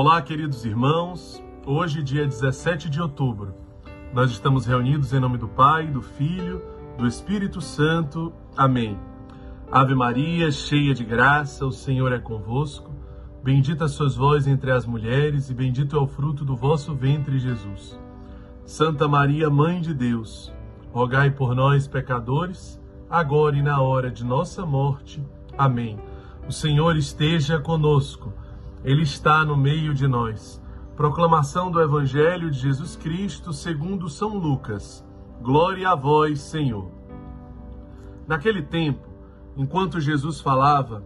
Olá, queridos irmãos. Hoje, dia 17 de outubro, nós estamos reunidos em nome do Pai, do Filho, do Espírito Santo. Amém. Ave Maria, cheia de graça, o Senhor é convosco. Bendita sois vós entre as mulheres, e bendito é o fruto do vosso ventre, Jesus. Santa Maria, Mãe de Deus, rogai por nós, pecadores, agora e na hora de nossa morte. Amém. O Senhor esteja conosco, Ele está no meio de nós. Proclamação do Evangelho de Jesus Cristo segundo São Lucas. Glória a vós, Senhor. Naquele tempo, enquanto Jesus falava,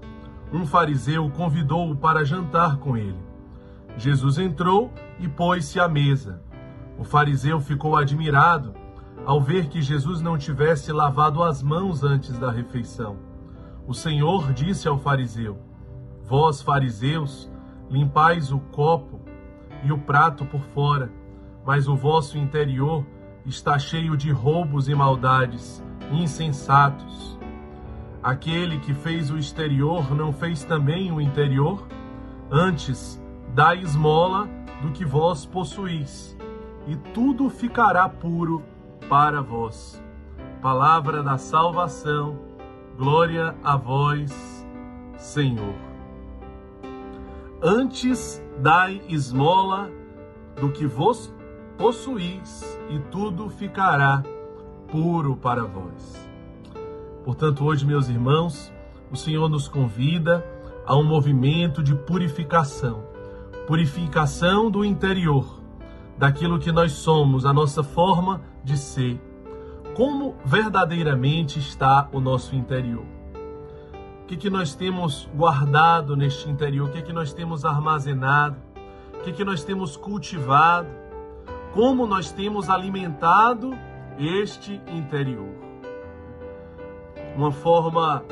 um fariseu convidou-o para jantar com ele. Jesus entrou e pôs-se à mesa. O fariseu ficou admirado ao ver que Jesus não tivesse lavado as mãos antes da refeição. O Senhor disse ao fariseu: Vós, fariseus, limpais o copo e o prato por fora, mas o vosso interior está cheio de roubos e maldades, insensatos. Aquele que fez o exterior não fez também o interior? Antes, dai esmola do que vós possuís, e tudo ficará puro para vós. Palavra da salvação Glória a vós, Senhor. Antes dai esmola do que vos possuís, e tudo ficará puro para vós. Portanto, hoje, meus irmãos, o Senhor nos convida a um movimento de purificação purificação do interior, daquilo que nós somos, a nossa forma de ser como verdadeiramente está o nosso interior. O que, que nós temos guardado neste interior? O que, que nós temos armazenado? O que, que nós temos cultivado? Como nós temos alimentado este interior? Uma forma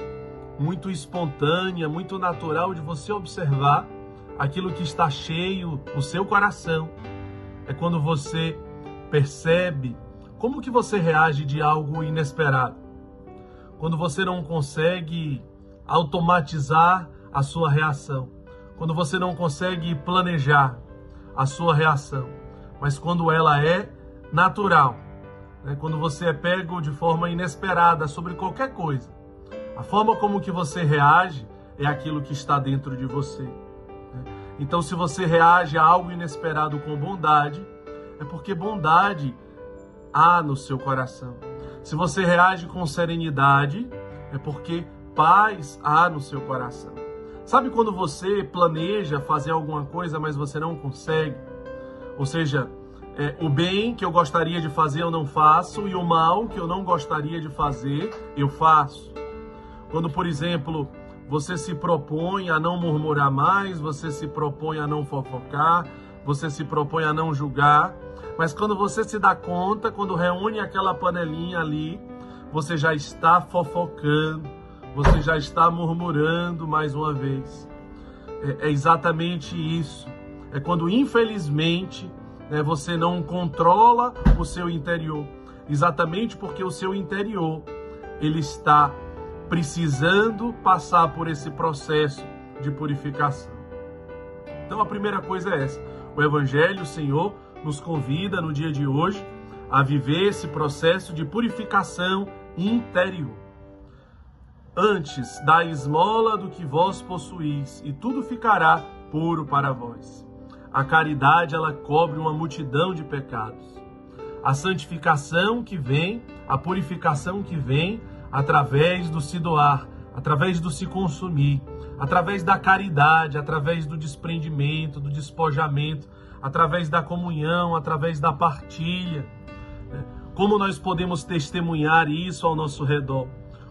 muito espontânea, muito natural de você observar aquilo que está cheio no seu coração. É quando você percebe como que você reage de algo inesperado? Quando você não consegue automatizar a sua reação, quando você não consegue planejar a sua reação, mas quando ela é natural, né? quando você é pego de forma inesperada sobre qualquer coisa, a forma como que você reage é aquilo que está dentro de você. Né? Então, se você reage a algo inesperado com bondade, é porque bondade há no seu coração. Se você reage com serenidade, é porque paz há no seu coração. Sabe quando você planeja fazer alguma coisa, mas você não consegue? Ou seja, é, o bem que eu gostaria de fazer eu não faço e o mal que eu não gostaria de fazer eu faço. Quando, por exemplo, você se propõe a não murmurar mais, você se propõe a não fofocar, você se propõe a não julgar, mas quando você se dá conta, quando reúne aquela panelinha ali, você já está fofocando, você já está murmurando mais uma vez. É, é exatamente isso. É quando, infelizmente, né, você não controla o seu interior. Exatamente porque o seu interior ele está precisando passar por esse processo de purificação. Então a primeira coisa é essa: o Evangelho, o Senhor, nos convida no dia de hoje a viver esse processo de purificação interior. Antes da esmola do que vós possuís, e tudo ficará puro para vós. A caridade ela cobre uma multidão de pecados. A santificação que vem, a purificação que vem através do se doar, através do se consumir, através da caridade, através do desprendimento, do despojamento, através da comunhão, através da partilha. Como nós podemos testemunhar isso ao nosso redor?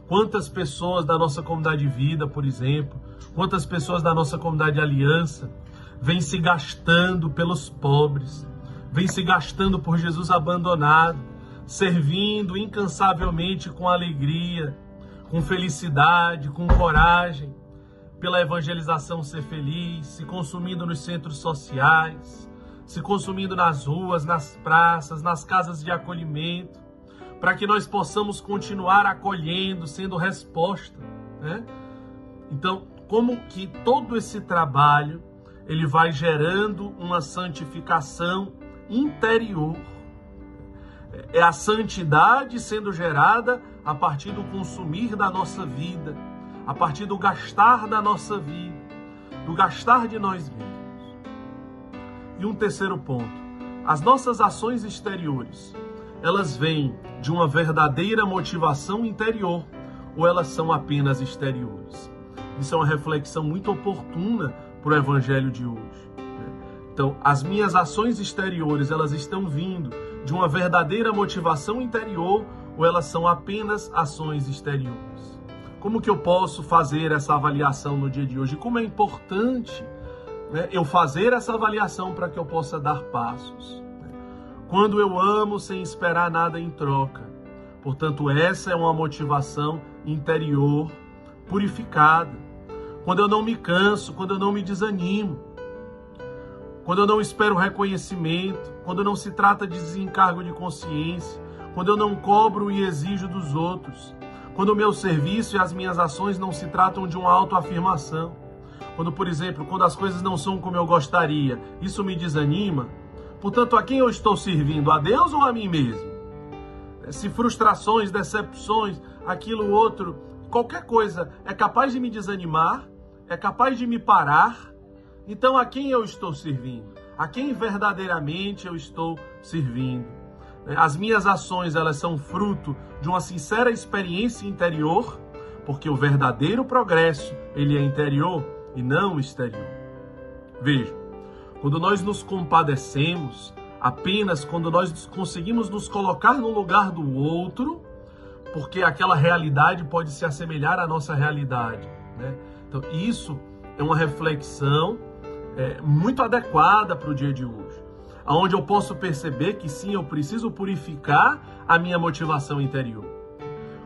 Quantas pessoas da nossa comunidade de vida, por exemplo, quantas pessoas da nossa comunidade de aliança vêm se gastando pelos pobres, vêm se gastando por Jesus abandonado, servindo incansavelmente com alegria, com felicidade, com coragem, pela evangelização ser feliz, se consumindo nos centros sociais, se consumindo nas ruas, nas praças, nas casas de acolhimento, para que nós possamos continuar acolhendo, sendo resposta. Né? Então, como que todo esse trabalho ele vai gerando uma santificação interior. É a santidade sendo gerada a partir do consumir da nossa vida, a partir do gastar da nossa vida, do gastar de nós mesmos. E um terceiro ponto, as nossas ações exteriores, elas vêm de uma verdadeira motivação interior ou elas são apenas exteriores? Isso é uma reflexão muito oportuna para o evangelho de hoje. Né? Então, as minhas ações exteriores, elas estão vindo de uma verdadeira motivação interior ou elas são apenas ações exteriores? Como que eu posso fazer essa avaliação no dia de hoje? Como é importante né, eu fazer essa avaliação para que eu possa dar passos. Quando eu amo sem esperar nada em troca. Portanto, essa é uma motivação interior purificada. Quando eu não me canso, quando eu não me desanimo, quando eu não espero reconhecimento, quando não se trata de desencargo de consciência, quando eu não cobro e exijo dos outros, quando o meu serviço e as minhas ações não se tratam de uma autoafirmação, quando, por exemplo, quando as coisas não são como eu gostaria, isso me desanima. Portanto, a quem eu estou servindo? A Deus ou a mim mesmo? Se frustrações, decepções, aquilo outro, qualquer coisa é capaz de me desanimar, é capaz de me parar, então, a quem eu estou servindo? A quem verdadeiramente eu estou servindo? É, as minhas ações, elas são fruto de uma sincera experiência interior, porque o verdadeiro progresso, ele é interior e não exterior. Veja, quando nós nos compadecemos, apenas quando nós conseguimos nos colocar no lugar do outro, porque aquela realidade pode se assemelhar à nossa realidade. Né? Então, isso é uma reflexão é, muito adequada para o dia de hoje, onde eu posso perceber que sim, eu preciso purificar a minha motivação interior.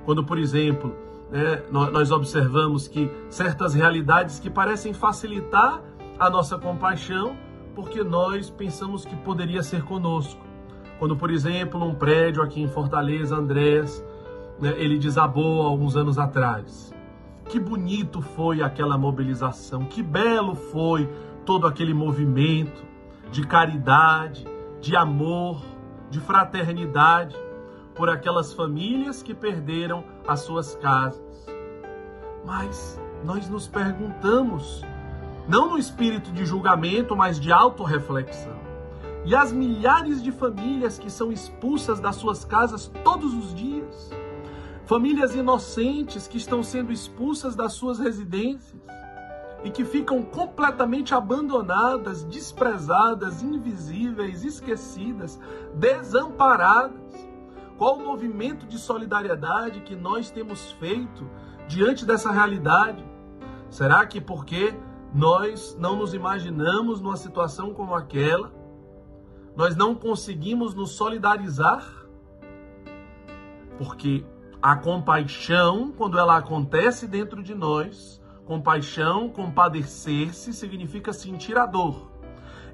Quando, por exemplo, né, nós observamos que certas realidades que parecem facilitar a nossa compaixão, porque nós pensamos que poderia ser conosco. Quando, por exemplo, um prédio aqui em Fortaleza, Andrés, né, ele desabou alguns anos atrás. Que bonito foi aquela mobilização, que belo foi todo aquele movimento de caridade, de amor, de fraternidade por aquelas famílias que perderam as suas casas. Mas nós nos perguntamos, não no espírito de julgamento, mas de autorreflexão. E as milhares de famílias que são expulsas das suas casas todos os dias, famílias inocentes que estão sendo expulsas das suas residências, e que ficam completamente abandonadas, desprezadas, invisíveis, esquecidas, desamparadas. Qual o movimento de solidariedade que nós temos feito diante dessa realidade? Será que porque nós não nos imaginamos numa situação como aquela, nós não conseguimos nos solidarizar? Porque a compaixão, quando ela acontece dentro de nós, Compaixão, compadecer-se, significa sentir a dor.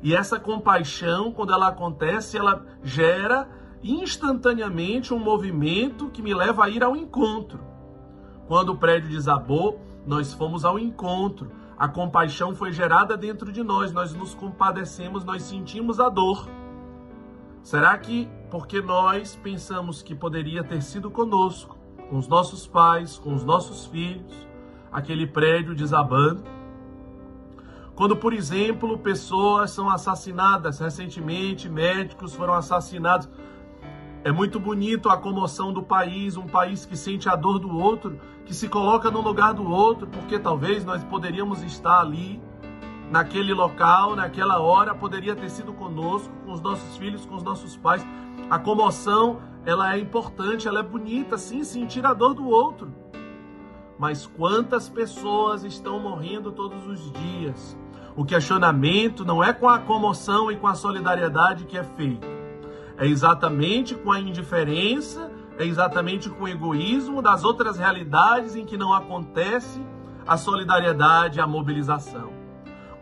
E essa compaixão, quando ela acontece, ela gera instantaneamente um movimento que me leva a ir ao encontro. Quando o prédio desabou, nós fomos ao encontro. A compaixão foi gerada dentro de nós, nós nos compadecemos, nós sentimos a dor. Será que porque nós pensamos que poderia ter sido conosco, com os nossos pais, com os nossos filhos, aquele prédio desabando. Quando, por exemplo, pessoas são assassinadas, recentemente médicos foram assassinados. É muito bonito a comoção do país, um país que sente a dor do outro, que se coloca no lugar do outro, porque talvez nós poderíamos estar ali, naquele local, naquela hora, poderia ter sido conosco, com os nossos filhos, com os nossos pais. A comoção, ela é importante, ela é bonita, sim, sentir a dor do outro. Mas quantas pessoas estão morrendo todos os dias? O questionamento não é com a comoção e com a solidariedade que é feito. É exatamente com a indiferença, é exatamente com o egoísmo das outras realidades em que não acontece a solidariedade, a mobilização.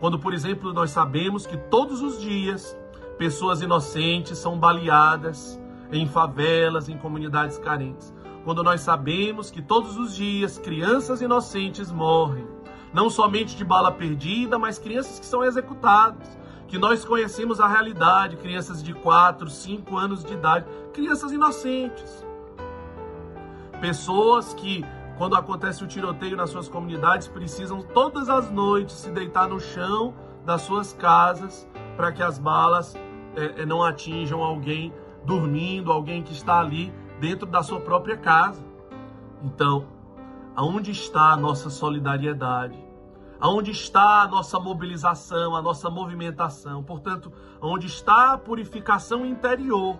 Quando, por exemplo, nós sabemos que todos os dias pessoas inocentes são baleadas em favelas, em comunidades carentes quando nós sabemos que todos os dias crianças inocentes morrem, não somente de bala perdida, mas crianças que são executadas, que nós conhecemos a realidade, crianças de 4, 5 anos de idade, crianças inocentes. Pessoas que, quando acontece o tiroteio nas suas comunidades, precisam todas as noites se deitar no chão das suas casas para que as balas é, é, não atinjam alguém dormindo, alguém que está ali dentro da sua própria casa. Então, aonde está a nossa solidariedade? Aonde está a nossa mobilização, a nossa movimentação? Portanto, onde está a purificação interior,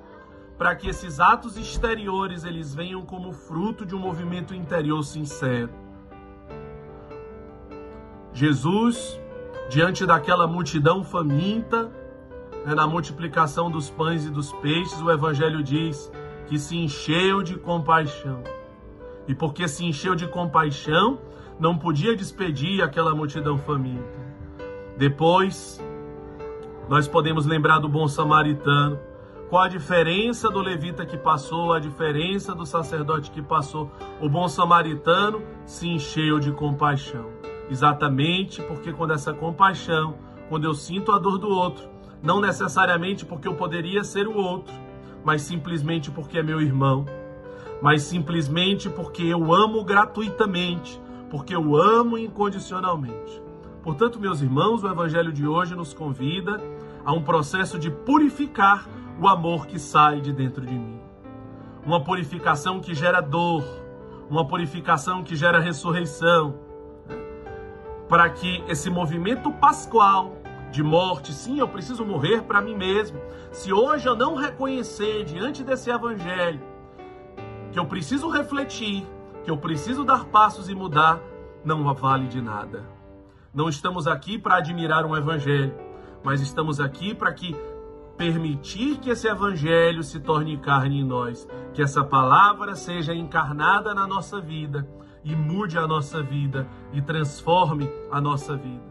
para que esses atos exteriores eles venham como fruto de um movimento interior sincero. Jesus, diante daquela multidão faminta, né, na multiplicação dos pães e dos peixes, o Evangelho diz que se encheu de compaixão. E porque se encheu de compaixão, não podia despedir aquela multidão faminta. Depois, nós podemos lembrar do bom samaritano. Qual a diferença do levita que passou, a diferença do sacerdote que passou? O bom samaritano se encheu de compaixão. Exatamente porque quando essa compaixão, quando eu sinto a dor do outro, não necessariamente porque eu poderia ser o outro, mas simplesmente porque é meu irmão, mas simplesmente porque eu amo gratuitamente, porque eu amo incondicionalmente. Portanto, meus irmãos, o evangelho de hoje nos convida a um processo de purificar o amor que sai de dentro de mim. Uma purificação que gera dor, uma purificação que gera ressurreição, né? para que esse movimento pascual de morte, sim, eu preciso morrer para mim mesmo. Se hoje eu não reconhecer diante desse evangelho que eu preciso refletir, que eu preciso dar passos e mudar, não vale de nada. Não estamos aqui para admirar um evangelho, mas estamos aqui para que permitir que esse evangelho se torne carne em nós, que essa palavra seja encarnada na nossa vida e mude a nossa vida e transforme a nossa vida.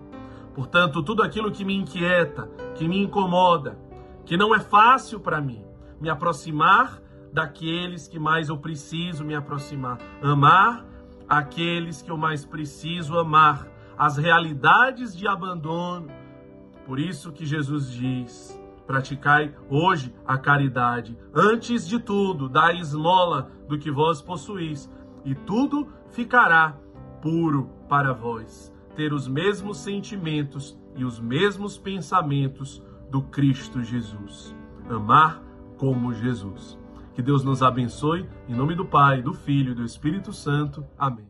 Portanto, tudo aquilo que me inquieta, que me incomoda, que não é fácil para mim, me aproximar daqueles que mais eu preciso me aproximar. Amar aqueles que eu mais preciso amar. As realidades de abandono. Por isso que Jesus diz: praticai hoje a caridade. Antes de tudo, dai esmola do que vós possuís, e tudo ficará puro para vós. Ter os mesmos sentimentos e os mesmos pensamentos do Cristo Jesus. Amar como Jesus. Que Deus nos abençoe, em nome do Pai, do Filho e do Espírito Santo. Amém.